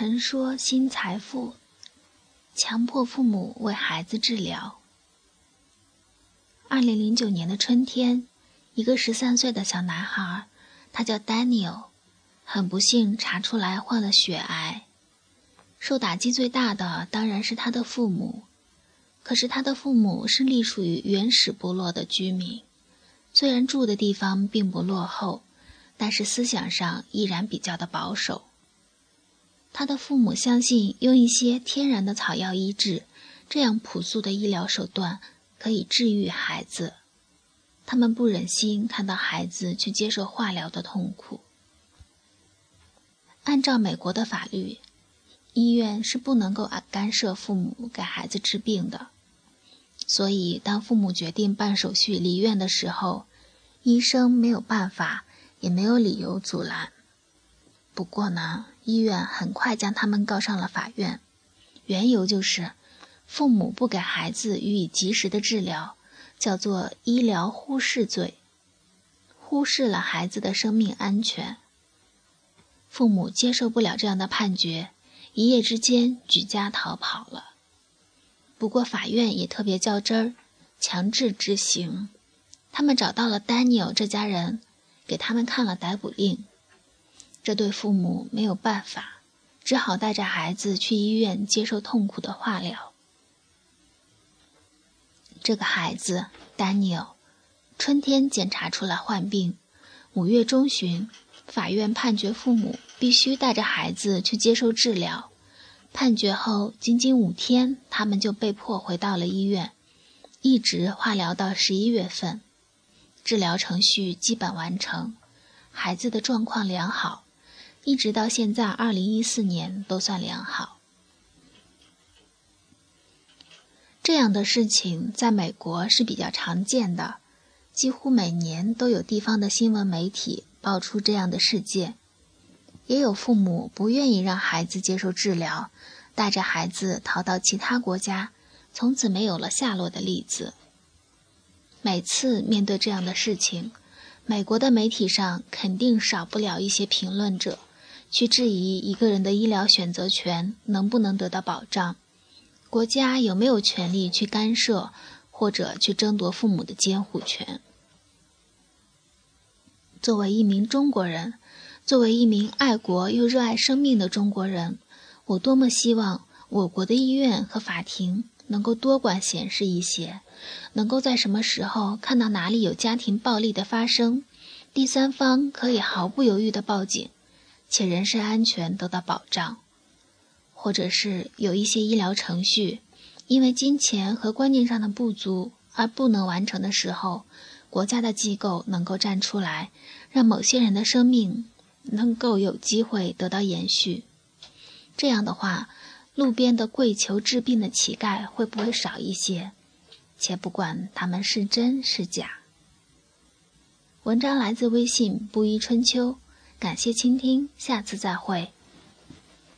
陈说新财富，强迫父母为孩子治疗。二零零九年的春天，一个十三岁的小男孩，他叫 Daniel，很不幸查出来患了血癌。受打击最大的当然是他的父母，可是他的父母是隶属于原始部落的居民，虽然住的地方并不落后，但是思想上依然比较的保守。他的父母相信用一些天然的草药医治，这样朴素的医疗手段可以治愈孩子。他们不忍心看到孩子去接受化疗的痛苦。按照美国的法律，医院是不能够干涉父母给孩子治病的。所以，当父母决定办手续离院的时候，医生没有办法，也没有理由阻拦。不过呢，医院很快将他们告上了法院，缘由就是父母不给孩子予以及时的治疗，叫做医疗忽视罪，忽视了孩子的生命安全。父母接受不了这样的判决，一夜之间举家逃跑了。不过法院也特别较真儿，强制执行。他们找到了丹尼尔这家人，给他们看了逮捕令。这对父母没有办法，只好带着孩子去医院接受痛苦的化疗。这个孩子丹尼尔，春天检查出来患病，五月中旬，法院判决父母必须带着孩子去接受治疗。判决后仅仅五天，他们就被迫回到了医院，一直化疗到十一月份，治疗程序基本完成，孩子的状况良好。一直到现在，二零一四年都算良好。这样的事情在美国是比较常见的，几乎每年都有地方的新闻媒体爆出这样的事件。也有父母不愿意让孩子接受治疗，带着孩子逃到其他国家，从此没有了下落的例子。每次面对这样的事情，美国的媒体上肯定少不了一些评论者。去质疑一个人的医疗选择权能不能得到保障，国家有没有权利去干涉或者去争夺父母的监护权？作为一名中国人，作为一名爱国又热爱生命的中国人，我多么希望我国的医院和法庭能够多管闲事一些，能够在什么时候看到哪里有家庭暴力的发生，第三方可以毫不犹豫地报警。且人身安全得到保障，或者是有一些医疗程序，因为金钱和观念上的不足而不能完成的时候，国家的机构能够站出来，让某些人的生命能够有机会得到延续。这样的话，路边的跪求治病的乞丐会不会少一些？且不管他们是真是假。文章来自微信布衣春秋。感谢倾听，下次再会。